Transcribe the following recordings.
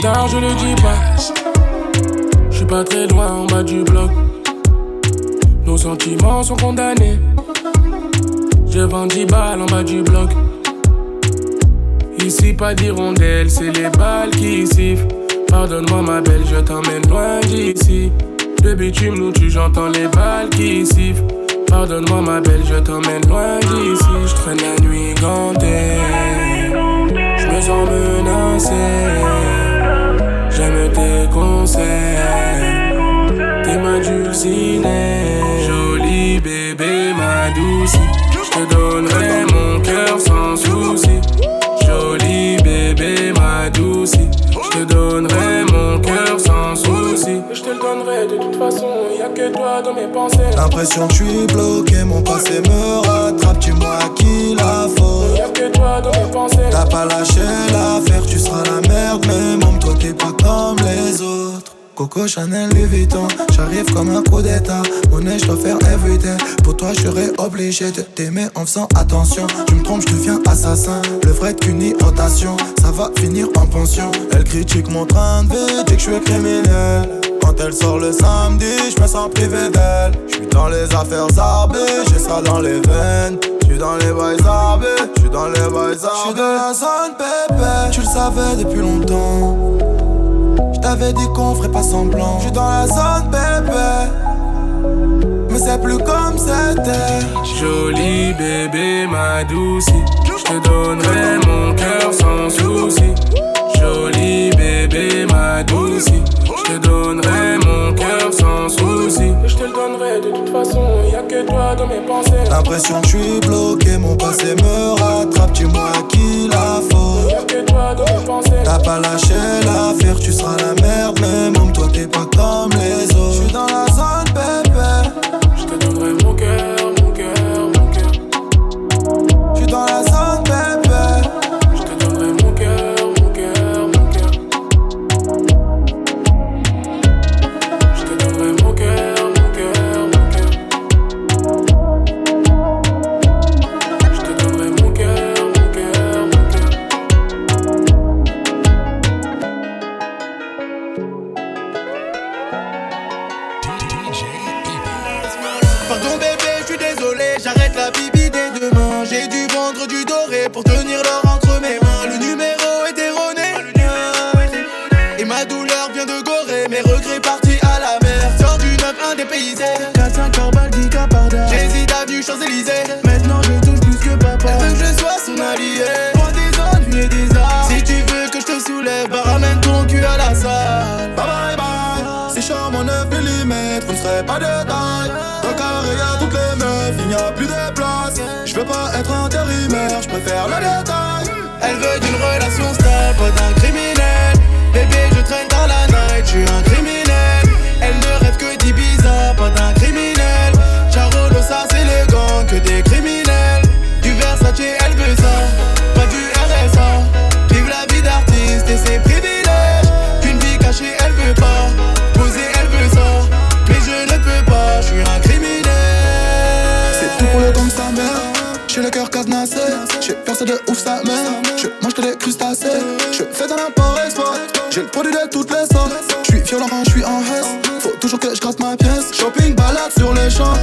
tard, je le dis pas. Je suis pas très loin en bas du bloc. Nos sentiments sont condamnés. Je vends 10 balles en bas du bloc. Ici, pas d'hirondelle, c'est les balles qui sifflent. Pardonne-moi, ma belle, je t'emmène loin d'ici. Le bitume nous tue, j'entends les balles qui sifflent. Pardonne-moi, ma belle, je t'emmène loin d'ici. Je traîne la nuit gantée. Je me sens menacé. J'aime tes conseils. T'es ma dulcinée. Jolie bébé, ma douce. Je te donnerai mon cœur sans souci. Jolie bébé, ma douce. Je te donnerai mon cœur sans souci. Je te le donnerai de toute façon, y a que toi dans mes pensées. L'impression que je suis bloqué, mon passé me rattrape. Dis-moi qui la faute. T'as pas lâché l'affaire, tu seras la merde. Mais même toi, t'es pas comme les autres. Coco Chanel Louis Vuitton J'arrive comme un coup d'état Monnaie je dois faire everyday Pour toi je serais obligé de t'aimer en faisant attention Tu me trompes je deviens assassin Le vrai qu'une rotation Ça va finir en pension Elle critique mon train de vie Dit que je suis criminel quand elle sort le samedi, je me sens privé d'elle. Je dans les affaires arbées, j'ai ça dans les veines. Je suis dans les boys arbés, je suis dans les boys arbés. Je suis dans la zone pépé, tu le savais depuis longtemps. Je t'avais dit qu'on ferait pas semblant. Je suis dans la zone bébé. Mais c'est plus comme c'était. Jolie bébé, ma douce. Je te donnerai mon cœur sans souci. Jolie bébé, ma douce. Je te donnerai mon cœur souci. Je te le donnerai de toute façon, y a que toi dans mes pensées. L'impression que je suis bloqué, mon passé me rattrape. Dis-moi qui la faute. Y'a que toi dans mes pensées. T'as pas lâché l'affaire, tu seras la merde. Mais même toi, t'es pas comme les autres. Je suis dans la zone, bébé. Je te donnerai mon cœur, mon cœur, mon cœur. Je suis dans la zone, J'ai le cœur cadenassé. J'ai percé de ouf sa mère. Je mange que des crustacés. Je fais un import export. J'ai le produit de toutes les sortes. Je suis violent quand je suis en hesse. Faut toujours que je ma pièce. Shopping, balade sur les champs.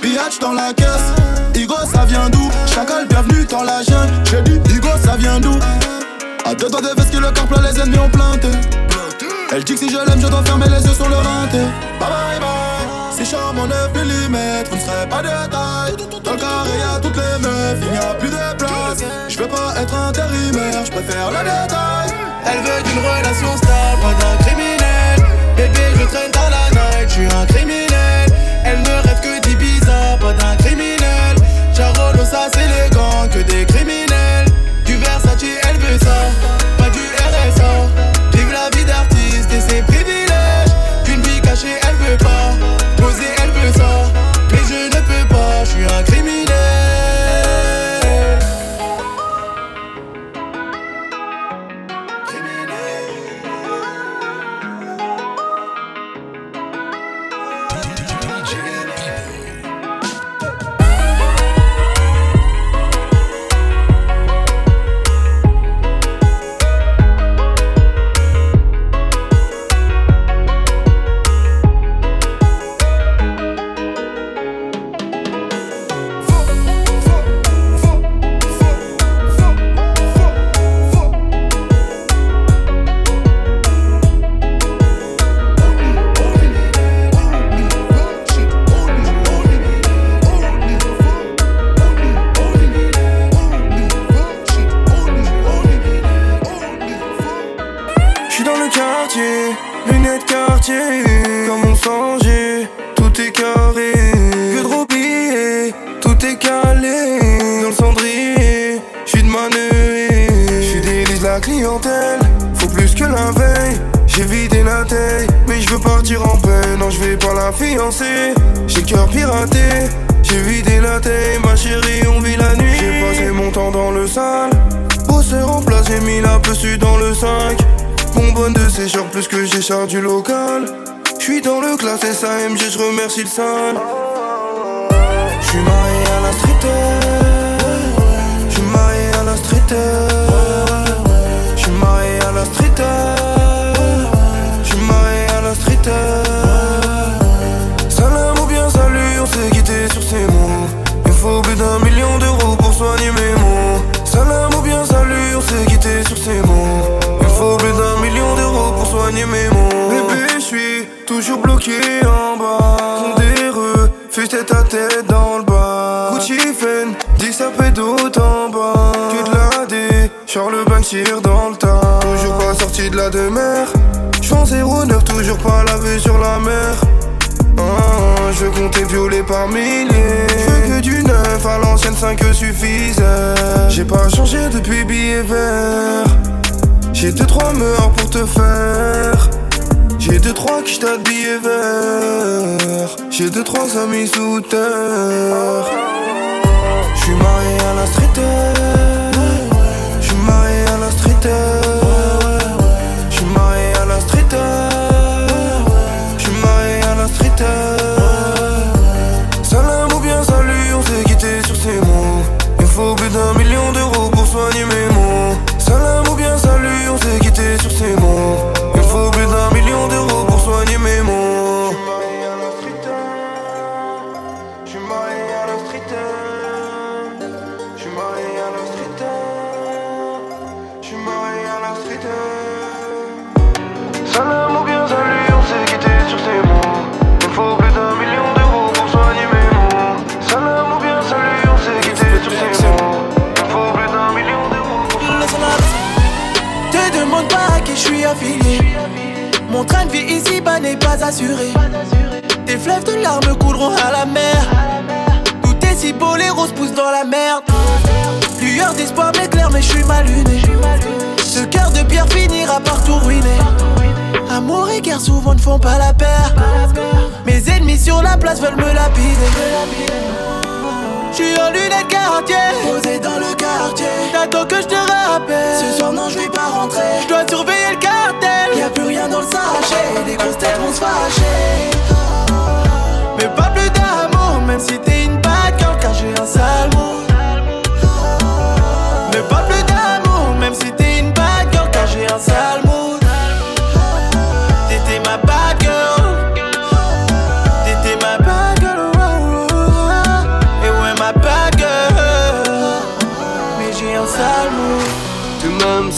Biatch dans la caisse. Igo, ça vient d'où? Chacal, bienvenue dans la jungle. J'ai dit, Igo, ça vient d'où? À deux doigts de veste que le corps plein, les ennemis ont planté. Elle dit que si je l'aime, je dois fermer les yeux sur le rinté. Bye bye bye. C'est charme en 9 mm, ne serez pas de taille. Dans le carré, y'a toutes les meufs, il n'y a plus de place. Je veux pas être intérimaire, je préfère le détail. Elle veut d'une relation stable, pas d'un criminel. Bébé, je traîne dans la night, je suis un criminel. Elle ne rêve que d'Ibiza, pas d'un criminel. Charolo, ça c'est le gang, que des criminels. Du Versace, elle veut ça, pas la vue sur la mer. Ah, je comptais violer par milliers. Je veux que du neuf à l'ancienne 5 suffisait. J'ai pas changé depuis billet vert. J'ai deux trois meurs pour te faire. J'ai deux trois qui j't'ai billets vert. J'ai deux trois amis sous terre. J'suis marié à la street. Eh. J'suis marié à la street. Eh.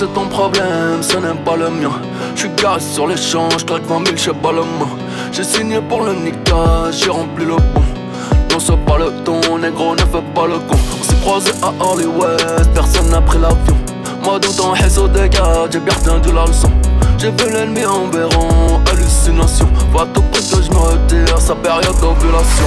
c'est ton problème, ce n'est pas le mien. J'suis garé sur l'échange, claque 20 000, j'sais pas le. J'ai signé pour le Nika, j'ai rempli le pont. Non, c'est pas le ton, négro, ne fais pas le con. On s'est croisé à Hollywood, personne n'a pris l'avion. Moi, dans ton réseau j'ai bien retenu la leçon. J'ai vu l'ennemi en béron, hallucination. Va tout près que je me retire, sa période d'ovulation.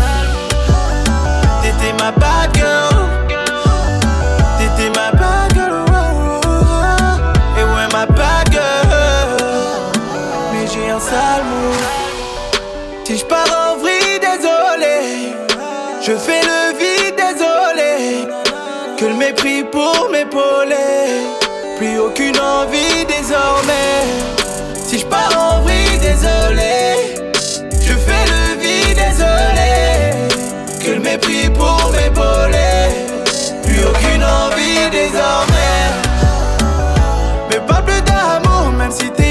t'avais pris pour m'épauler. Plus aucune envie désormais. Si je pars en vrille, désolé. Je fais le vide, désolé. Que le mépris pour m'épauler. Plus aucune envie désormais. Mais pas plus d'amour, même si t'es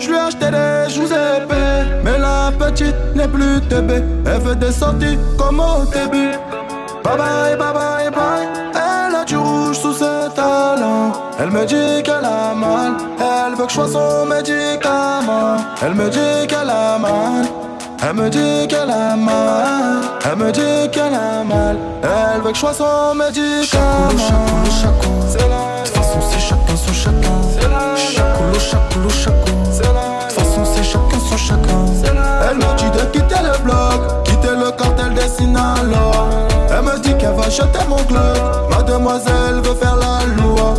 je lui ai acheté des joues épais Mais la petite n'est plus bébé Elle veut des sorties comme au début. Bye bye bye bye bye. Elle a du rouge sous ses talons. Elle me dit qu'elle a mal. Elle veut que je sois son médicament. Elle me dit qu'elle a mal. Elle me dit qu'elle a mal, elle me dit qu'elle a mal, elle veut que je sois son médicament. De toute façon, c'est. Chacoulou, chacoulou, chacoulou. De toute façon, c'est chacun son chacun. Elle me dit de quitter le bloc, quitter le cartel des Sinaloa. Elle me dit qu'elle va jeter mon club. Mademoiselle veut faire la loi.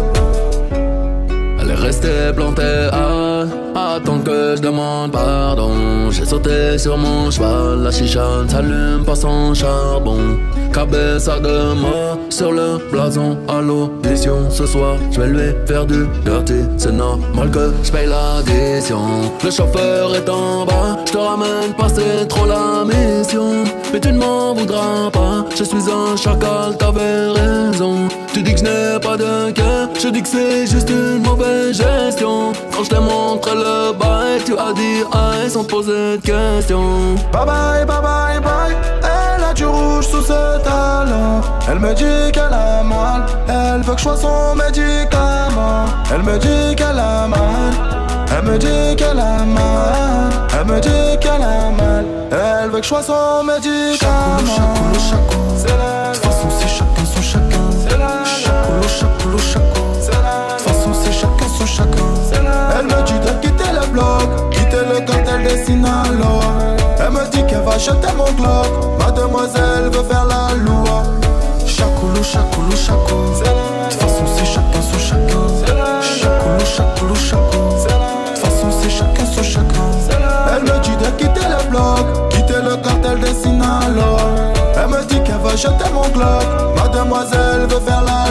Elle est restée plantée à attendre que je demande pardon. J'ai sauté sur mon cheval, la chicha ne s'allume pas sans charbon. Cabessa de mort sur le blason à l'audition. Ce soir, je vais lui faire du dirty. C'est normal que je paye l'addition. Le chauffeur est en bas, je te ramène pas, c'est trop la mission. Mais tu ne m'en voudras pas, je suis un chacal, t'avais raison. Tu dis que je n'ai pas de cœur, je dis que c'est juste une mauvaise gestion. Quand je te montre le bail, tu as dit aïe sans poser de questions. Bye bye, bye bye, bye. Elle a du rouge sous ses talons. Elle me dit qu'elle a mal. Elle veut que je sois son médicament. Elle me dit qu'elle a mal. Elle me dit qu'elle a mal. Elle me dit qu'elle a mal. Elle veut que je sois son médicament. Chacoulou, chacoulou, De toute façon, c'est chacun son chacun. Chacoulou, chacoulou, chacoulou. De toute bloc, quitter le cartel des Sinaloa. Elle me dit qu'elle va jeter mon globe. Mademoiselle veut faire la loi. Chacoulou, chacoulou, chacoulou. De toute façon, c'est chacun son chacun. Chacoulou, chacoulou, chacoulou. De toute façon, c'est chacun son chacun. Elle me dit de quitter le bloc, quitter le cartel des Sinaloa. Elle me dit qu'elle va jeter mon globe. Mademoiselle veut faire la loi.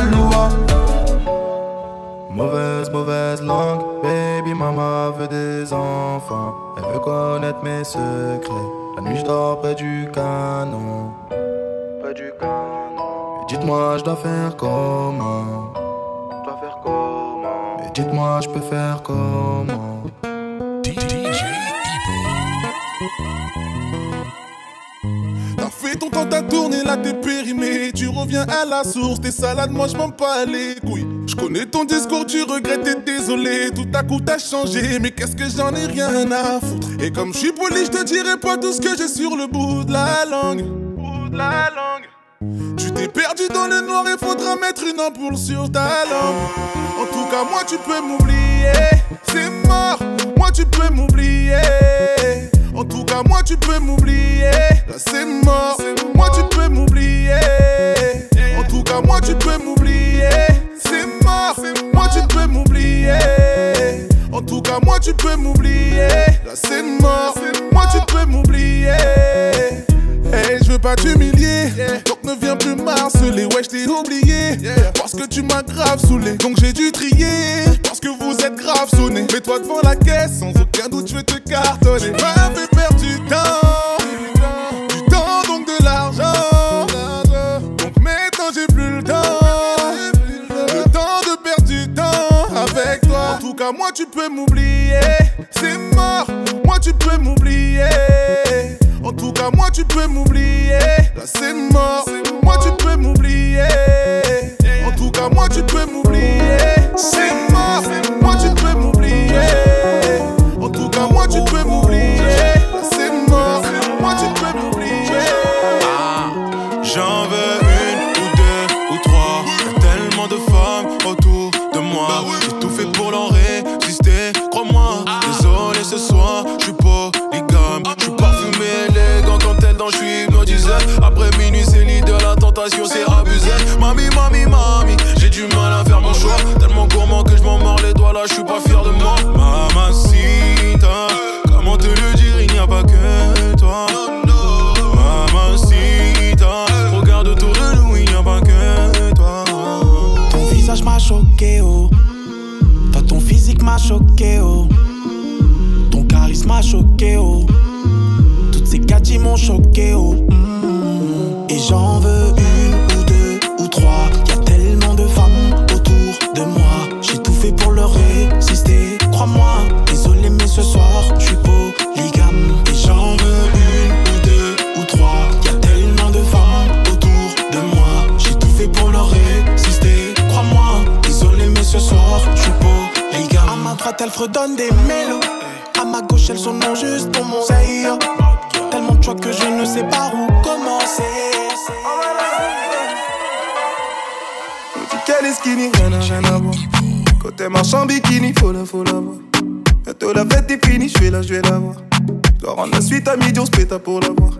Mauvaise, mauvaise langue, baby mama veut des enfants. Elle veut connaître mes secrets. La nuit je dors près du canon. Près du canon. Et dites-moi, je dois faire comment? Je dois faire comment? Et dites-moi, je peux faire comment? T'as fait ton temps, t'as tourné, là t'es périmé. Tu reviens à la source, tes salades, moi je m'en pas les couilles. Je connais ton discours, tu regrettes, t'es désolé. Tout à coup t'as changé, mais qu'est-ce que j'en ai rien à foutre? Et comme je suis poli, je te dirai pas tout ce que j'ai sur le bout de la langue. Bout de la langue. Tu t'es perdu dans le noir et faudra mettre une ampoule sur ta langue. En tout cas, moi tu peux m'oublier, c'est mort. Moi tu peux m'oublier. En tout cas, moi tu peux m'oublier. Là c'est mort. Moi tu peux m'oublier. En tout cas, moi tu peux m'oublier. C'est mort. Moi tu peux m'oublier. En tout cas, moi tu peux m'oublier. Là c'est mort. Moi tu peux m'oublier. Hey, je veux pas t'humilier, donc ne viens plus m'harceler. Ouais, je t'ai oublié, parce que tu m'as grave saoulé. Donc j'ai dû trier, parce que vous êtes grave sonné. Mets-toi devant la caisse, sans aucun doute, je vais te cartonner. Fait perdre du temps, moi tu peux m'oublier, c'est mort. Moi tu peux m'oublier. En tout cas, moi tu peux m'oublier. Là c'est mort. Moi tu peux m'oublier. En tout cas, moi tu peux m'oublier. C'est mort. Moi tu peux m'oublier. En tout cas, moi tu peux m'oublier. C'est mort. Moi tu peux m'oublier. J'en veux Oh. Toi, ton physique m'a choqué, oh. Ton charisme m'a choqué, oh. Toutes ces gadgets m'ont choqué, oh. Mm. Et j'en veux elle fredonne des mélos. À ma gauche, elles sont non juste pour mon. Tellement de choix que je ne sais pas où commencer. Qu'elle est skinny, rien n'a rien à voir? Côté marche en bikini, faut la, faut la voir. Bientôt la fête est finie, je vais la, je vais la voir. Dois rendre la suite à midi, on se péta pour la voir.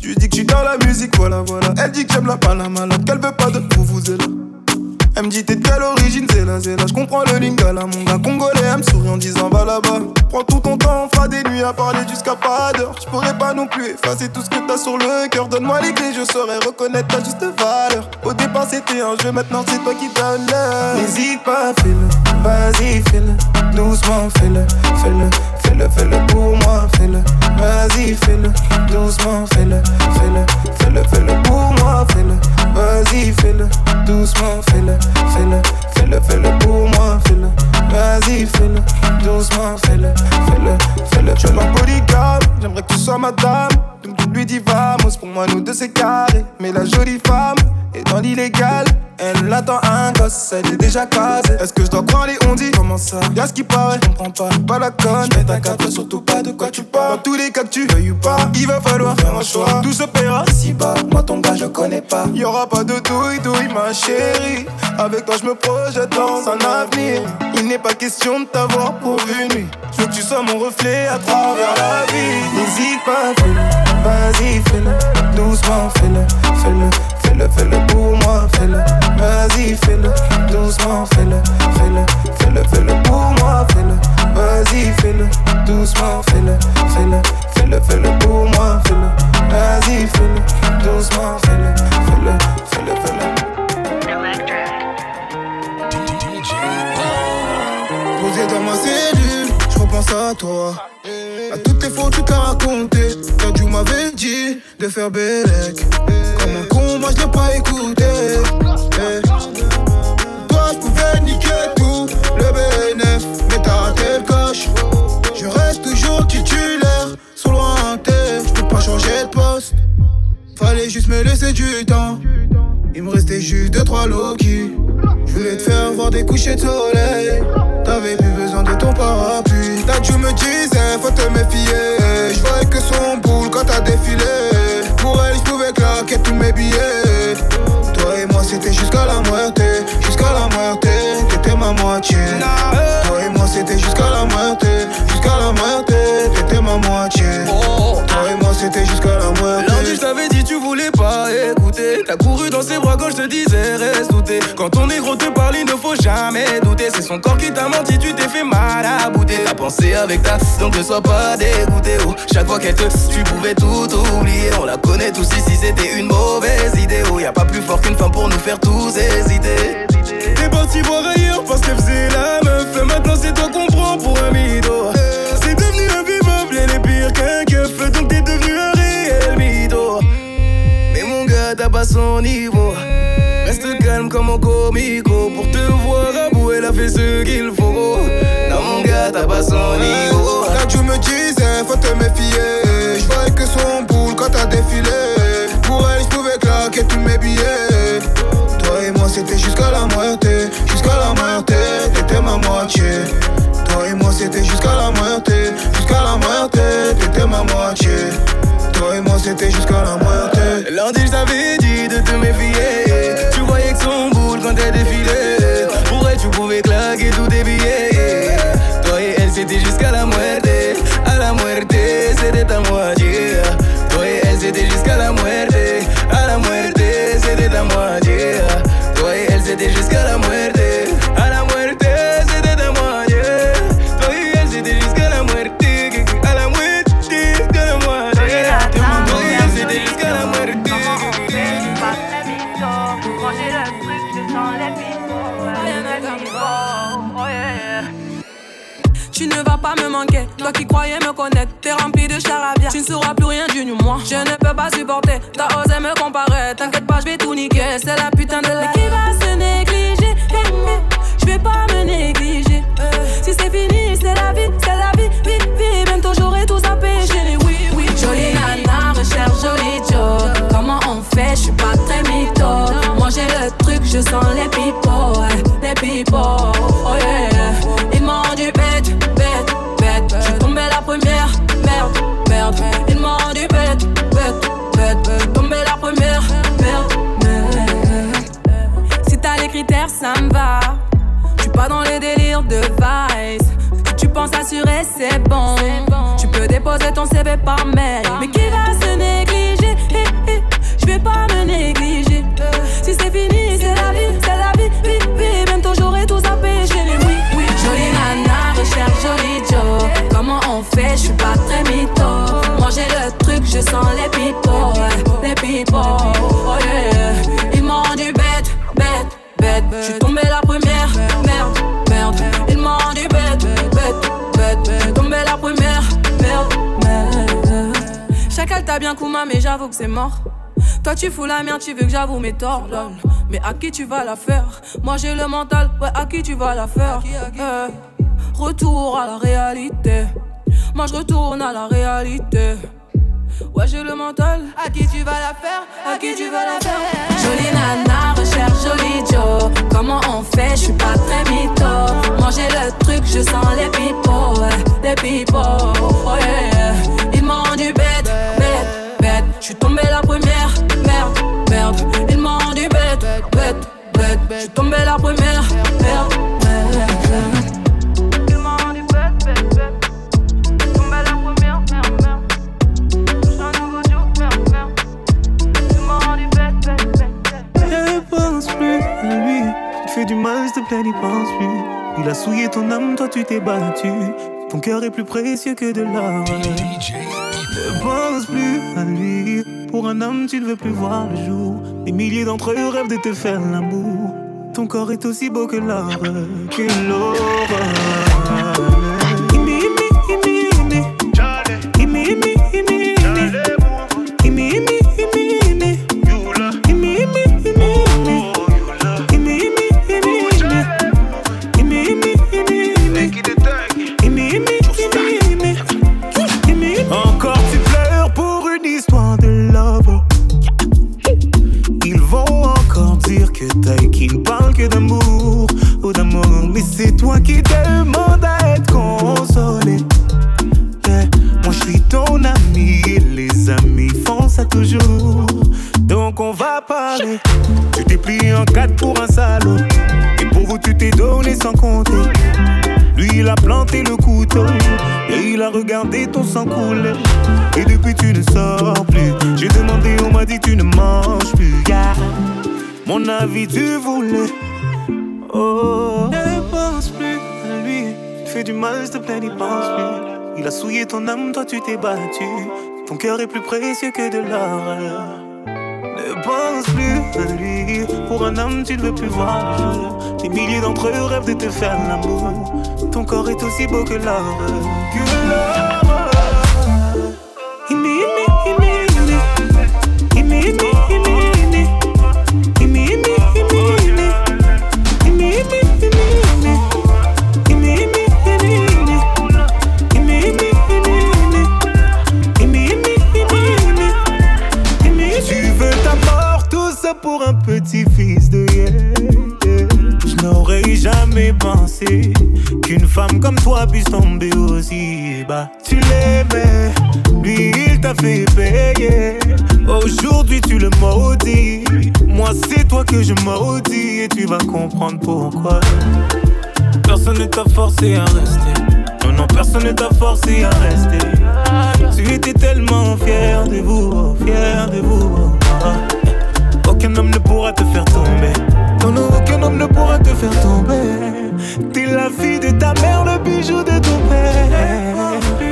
Je dis que je suis dans la musique, voilà, voilà. Elle dit que j'aime la Panama, qu'elle veut pas de vous, vous êtes là. Elle me dit t'es de quelle origine, c'est là. Je comprends le lingala, mon gars congolais. Elle me sourit en disant va là-bas. Prends tout ton temps, on fera des nuits à parler jusqu'à pas d'heure. Je pourrais pas non plus effacer tout ce que t'as sur le cœur. Donne-moi les clés, je saurais reconnaître ta juste valeur. Au départ c'était un jeu, maintenant c'est toi qui donne l'heure. N'hésite pas, fais-le, vas-y, fais-le. Doucement, fais-le, fais-le, fais-le, fais-le pour moi, fais-le. Vas-y, fais-le, doucement, fais-le, la conne, ta surtout pas de quoi tu parles. Dans tous les cas que tu veuilles ou pas, il va falloir faire un choix. Tout se paiera si bas. Moi ton gars je connais pas. Y aura pas de douille douille ma chérie. Avec toi je me projette dans un avenir. Il n'est pas question de t'avoir pour une nuit. Je veux que tu sois mon reflet à travers la vie. N'hésite pas, fais-le, vas-y fais-le, doucement fais-le, fais-le, fais-le, fais-le pour moi, fais-le. Vas-y fais-le, doucement fais-le, Vas-y fais-le, doucement fais-le, fais-le, fais-le, fais-le pour moi, fais-le. Vas-y fais-le, doucement fais-le, fais-le, fais-le, fais-le. Posé dans ma cellule, je repense à toi. À toutes les fois tu t'as raconté. Quand tu m'avais dit de faire bellec. Comme un con, moi je l'ai pas écouté. Eh. Toi, je pouvais niquer tout le BNF. Mais t'as raté le Je reste toujours titulaire. Sur lointain, je peux pas changer de poste. Fallait juste me laisser du temps. Il me restait juste deux trois Loki. Je voulais te faire voir des couchers de soleil. T'avais plus besoin de ton parapluie. Là tu me disais faut te méfier. Je voyais que son boule quand t'as défilé. Pour elle je pouvais claquer tous mes billets. Toi et moi c'était jusqu'à la moitié. Jusqu'à la moitié, t'étais ma moitié. Toi et moi c'était jusqu'à la moitié. Jusqu'à la moitié, t'étais ma moitié. Toi et moi c'était jusqu'à la moitié. Lundi, je t'avais dit, tu voulais pas écouter. T'as couru dans ses bras quand je te disais, reste douté. Quand ton négro te parle, il ne faut jamais douter. C'est son corps qui t'a menti, tu t'es fait mal à bouter. T'as pensé avec ta, donc ne sois pas dégoûté. Oh, chaque fois qu'elle te, tu pouvais tout oublier. On la connaît tous ici, c'était une mauvaise idée. Oh, y a pas plus fort qu'une femme pour nous faire tous hésiter. T'es parti voir ailleurs parce qu'elle faisait la meuf. Maintenant, Reste calme comme un comico. Pour te voir à bout, elle a fait ce qu'il faut. Non, mon gars, t'as pas son niveau. Là tu me disais faut te méfier Je voyais que son boule quand t'as défilé Pour elle je pouvais claquer tous mes billets Toi et moi c'était jusqu'à la moitié Jusqu'à la moitié T'étais ma moitié Toi et moi c'était jusqu'à la moitié Jusqu'à la moitié T'étais ma moitié Toi et moi c'était jusqu'à la moitié Lundi, je t'avais dit de te méfier. Tu voyais que son boule quand elle défilait. Pour elle, tu pouvais claquer tous tes billets. Toi et elle, c'était jusqu'à la moitié. À la moitié, c'était ta moitié. Toi et elle, c'était jusqu'à la moitié. À la moitié, c'était ta moitié. Toi et elle, c'était jusqu'à ne sauras plus rien du moi. Je ne peux pas supporter, t'as osé me comparer. T'inquiète pas, je vais tout niquer. C'est la putain de la. qui va se négliger? Je vais pas me négliger. Euh, si c'est fini, c'est la vie, c'est la vie, vie, vie. Bientôt j'aurai tout zappé. Chérie, oui, oui. Jolie nana, recherche jolie Joe. Comment on fait? Je suis pas très mytho. Moi j'ai le truc, je sens les people, les people. C'est bon. Tu peux déposer ton CV par mail. Mais qui va j'avoue que c'est mort. Toi tu fous la merde, tu veux que j'avoue mes torts, lol. Mais à qui tu vas la faire? Moi j'ai le mental, ouais, à qui tu vas la faire? Eh, Retour à la réalité. Moi je retourne à la réalité. Ouais, j'ai le mental. À qui tu vas la faire? À qui tu vas la faire? Jolie nana, recherche joli Joe. Comment on fait? Je suis pas très mytho. J'ai le truc, je sens les pipos, ouais, les pipos. Oh yeah. Ils m'ont rendu bête, bête, bête. Je suis tombé la première, merde, merde. Ils m'ont rendu bête, bête, bête. Je suis tombé la première, merde, merde. Ne pense plus à lui. Il te fait du mal, s'il te plaît, n'y pense plus. Il a souillé ton âme, toi tu t'es battu. Ton cœur est plus précieux que de l'or. Ne pense plus. Pour un homme, tu ne veux plus voir le jour. Des milliers d'entre eux rêvent de te faire l'amour. Ton corps est aussi beau que l'or, que l'aurore. Ton cœur est plus précieux que de l'or. Ne pense plus à lui. Pour un homme, tu ne veux plus voir. Des milliers d'entre eux rêvent de te faire l'amour. Ton corps est aussi beau. Que l'or. Que je maudis et tu vas comprendre pourquoi. Personne ne t'a forcé à rester. Non, non, personne ne t'a forcé à rester. Tu étais tellement fier de vous, fier de vous. Ah. Aucun homme ne pourra te faire tomber. Non, non, aucun homme ne pourra te faire tomber. T'es la fille de ta mère, le bijou de ton père.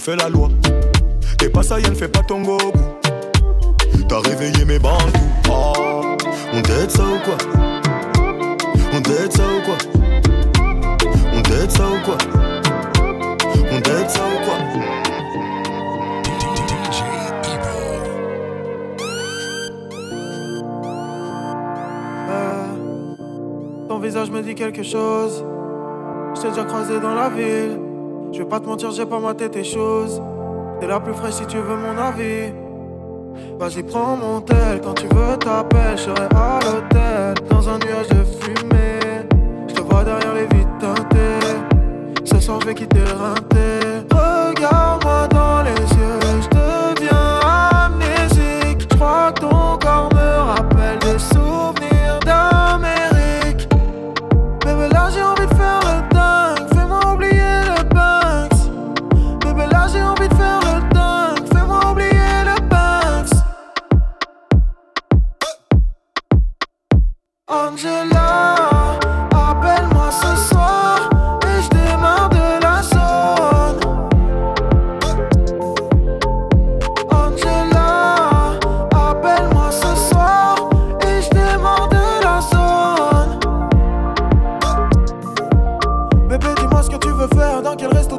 fait la loi. T'es pas ça, ne fais pas ton gogo. T'as réveillé mes bandes. Ah, on t'aide ça ou quoi? On t'aide ça ou quoi? On t'aide ça ou quoi? On t'aide ça ou quoi? Ton visage me dit quelque chose. Je t'ai déjà croisé dans la ville. Je vais pas te mentir, j'ai pas maté tes choses. T'es la plus fraîche si tu veux mon avis. Vas-y, prends mon tel. Quand tu veux, t'appelles. Je serai à l'hôtel. Dans un nuage de fumée. Je te vois derrière les vitres teintées. Ce soir, je vais quitter le. Regarde-moi dans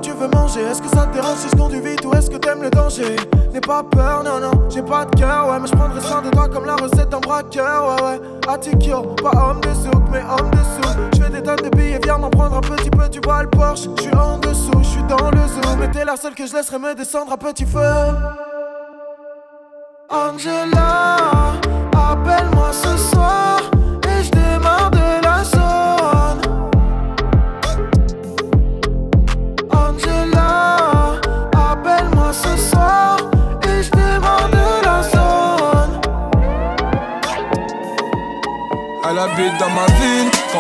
tu veux manger. Est-ce que ça te dérange si je conduis vite ou est-ce que t'aimes le danger? N'aie pas peur, non, non, j'ai pas de cœur, ouais, mais je prendrai soin de toi comme la recette d'un braqueur, ouais, ouais. Atikyo, pas homme de souk, mais homme de sous. Je fais des tonnes de billets, viens m'en prendre un petit peu, tu vois le Porsche. Je suis en dessous, je suis dans le zoo, mais t'es la seule que je laisserai me descendre à petit feu. Angela, appelle-moi ce soir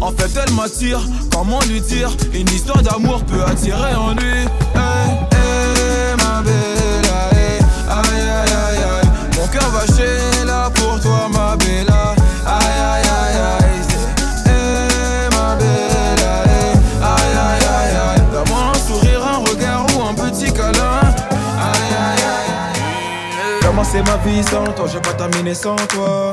En fait, elle m'attire, comment lui dire? Une histoire d'amour peut attirer en lui. Hey, hey, ma belle, hey, aïe, aïe, aïe, aïe. Mon cœur va chez là pour toi, ma belle. Aïe, aïe, aïe, aïe. c'est ma vie sans toi? J'ai pas terminé sans toi.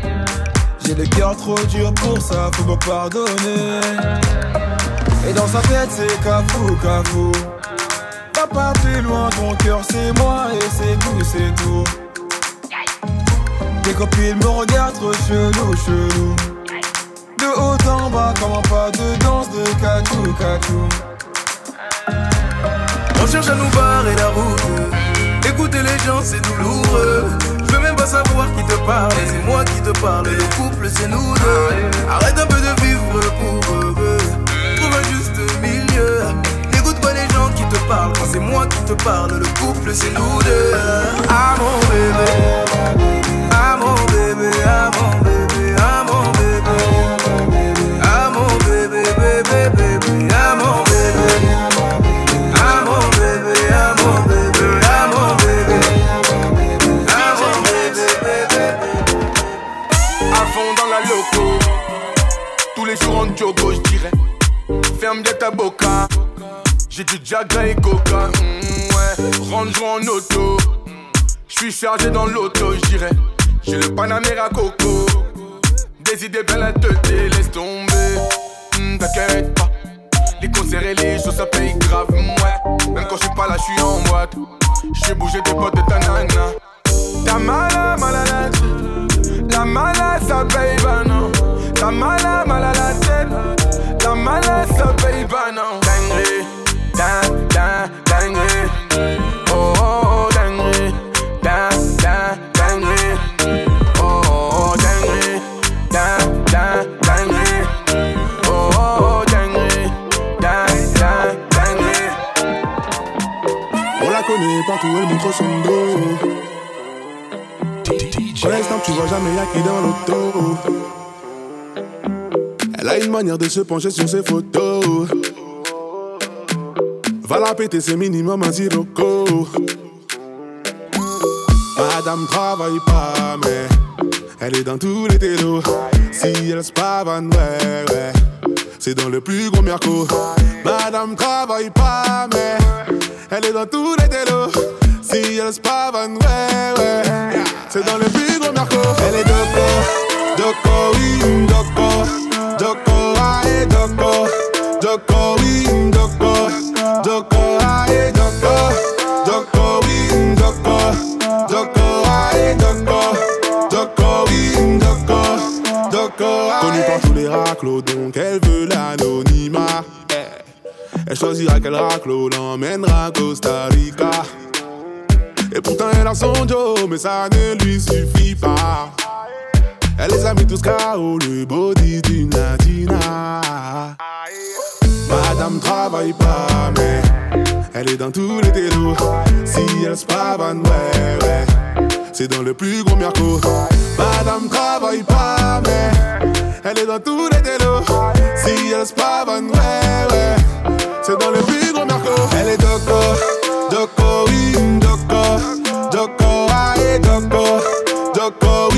J'ai le cœur trop dur pour ça, faut me pardonner. Et dans sa tête, c'est cafou, cafou. Pas plus loin, ton cœur c'est moi et c'est tout, c'est tout. Tes copines me regardent trop chelou, chelou. De haut en bas, comme un pas de danse de cachou, cachou. On cherche à nous barrer la route. Écouter les gens, c'est douloureux. Pas savoir qui te parle. C'est moi qui te parle. Le couple, c'est nous deux. Arrête un peu de vivre pour eux. Trouve un juste milieu. N'écoute pas les gens qui te parle, quand c'est moi qui te parle, le couple c'est nous deux. Ah mon bébé, ah mon bébé, ah mon bébé, je dirais. Ferme bien ta boca. J'ai du Jaga et Coca. mm, ouais, range en auto. Je suis chargé dans l'auto, dirais. J'ai le Panamera Coco. Des idées plein la tête, laisse tomber. Hmm, T'inquiète pas. Les concerts et les choses, ça paye grave. Même quand je suis pas là, je suis en boîte. J'ai bougé des potes de ta nana. Ta mala, mala la mala, ça paye pas, non. Ta mala, mala la tête. La mala, ça paye pas, non. Dinguerie, din, din, dinguerie. Oh, oh, oh, dinguerie. Din, din, dinguerie. Oh, oh, oh, dinguerie. Din, din, dinguerie. Oh, oh, oh, dinguerie. Din, din, dinguerie. On la connaît partout, elle montre son dos. Pour l'instant, tu vois jamais y'a qui dans l'auto. A une manière de se pencher sur ses photos. Va la péter, c'est minimum un zirocco. Madame travaille pas, mais elle est dans tous les télos. Si elle se pavane, ouais, ouais. C'est dans le plus gros merco. Madame travaille pas, mais elle est dans tous les télos. Si elle se pavane, ouais, ouais. C'est dans le plus gros merco. Elle est doko, doko, oui, Connue par tous les raclos, donc elle veut l'anonymat. Elle choisira quel raclo l'emmènera Costa Rica. Et pourtant elle a son Joe, mais ça ne lui suffit pas. Elle les a mis tous KO, le body d'une latina. Madame travaille pas, mais elle est dans tous les télos. Si elle se pavane, ouais, ouais. C'est dans le plus gros merco. Madame travaille pas, mais elle est dans tous les télos. Si elle se pavane, ouais, ouais. C'est dans le plus gros merco. Elle est doko, doko, oui, doko.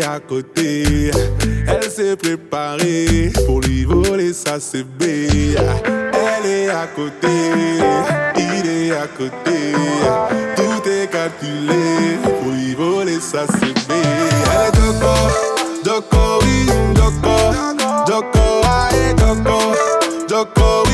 est à côté. Elle s'est préparée pour lui voler sa CB. Elle est à côté, il est à côté. Tout est calculé pour lui voler sa CB. Elle est doko, doko, oui, doko. Doko, aïe, doko. Doko,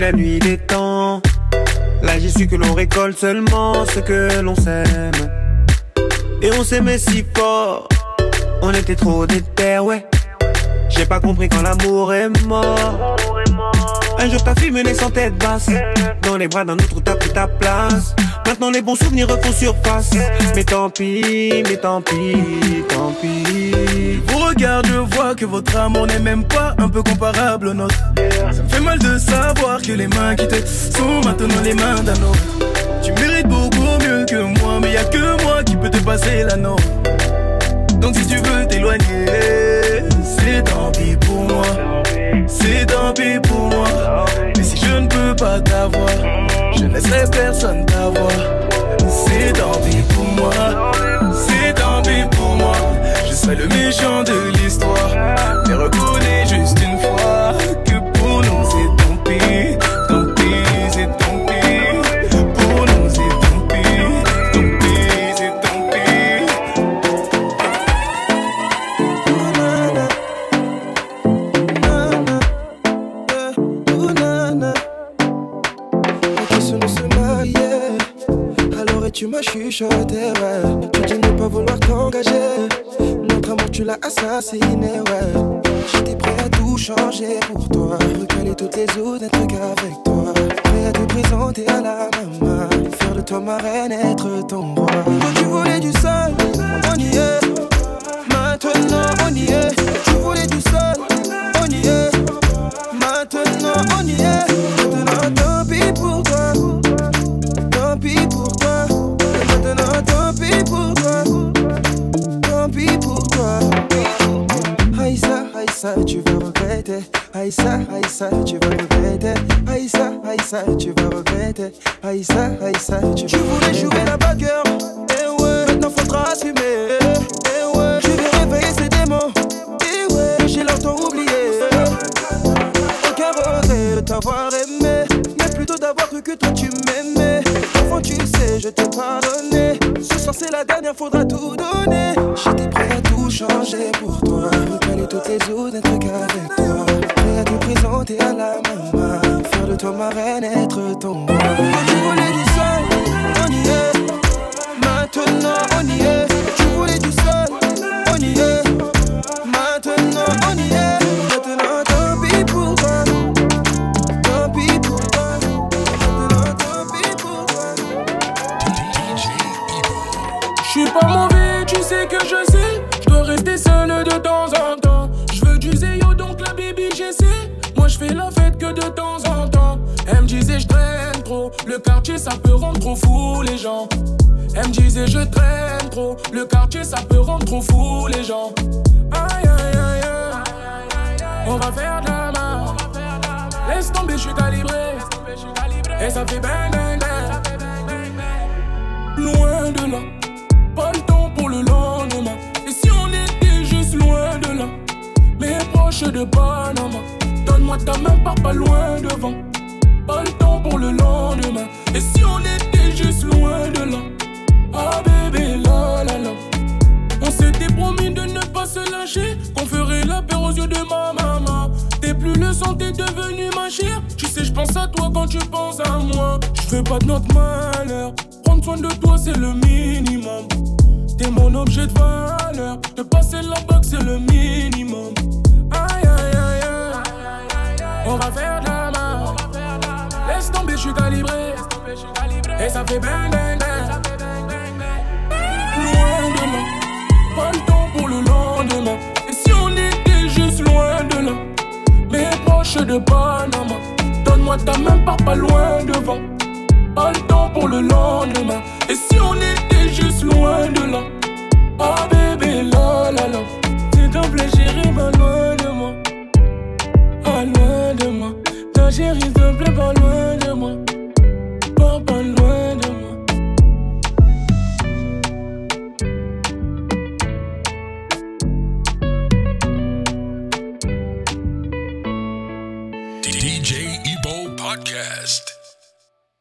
la nuit des temps. Là j'ai su que l'on récolte seulement ce que l'on sème. Et on s'aimait si fort, on était trop déter, ouais. J'ai pas compris quand l'amour est mort. Un jour ta fille me laisse en tête basse Dans les bras d'un autre t'as pris ta place Maintenant les bons souvenirs refont surface Mais tant pis, mais tant pis, tant pis Vous regarde, je vois que votre amour n'est même pas un peu comparable au nôtre. Ça me fait mal de savoir que les mains qui te sont maintenant les mains d'un autre. Tu mérites beaucoup mieux que moi, mais y a que moi qui peux te passer la norme. Donc si tu veux t'éloigner, c'est tant pis pour moi. C'est tant pour moi. Mais si je ne peux pas t'avoir, je ne laisserai personne t'avoir. C'est tant pis pour moi. C'est tant pis pour moi. Je serai le méchant de l'histoire. así. T'avoir aimé. Mais plutôt d'avoir cru que toi tu m'aimais. Enfant, tu sais, je t'ai pardonné. Ce soir, c'est la dernière, faudra tout donner. J'étais prêt à tout changer pour toi. Recaler toutes les autres, n'être qu'avec toi. Prêt à te présenter à la maman. Faire de toi ma reine, traîne trop. Le quartier, ça peut rendre trop fou les gens. Aïe, aïe, aïe, aïe. On va faire de la main. Laisse tomber, je suis calibré. Et ça fait bang. Pas de notre malheur. Prendre soin de toi, c'est le minimum. T'es mon objet de valeur. De passer la boxe, c'est le minimum. Aïe, aïe, aïe, aïe. On va faire de la main. Laisse tomber, je suis calibré. Et ça fait bang, bang, bang. Loin de là. Pas le temps pour le lendemain. Et si on était juste loin de là, mais proche de Panama, donne-moi ta main, pars pas loin devant. Pas le temps pour le lendemain. Et si on était juste loin de là, ah bébé, la la la. S'il te plaît, chérie, pas loin de moi. Pas loin de moi. Ta chérie, s'il te plaît, pas loin de moi. Pas, pas loin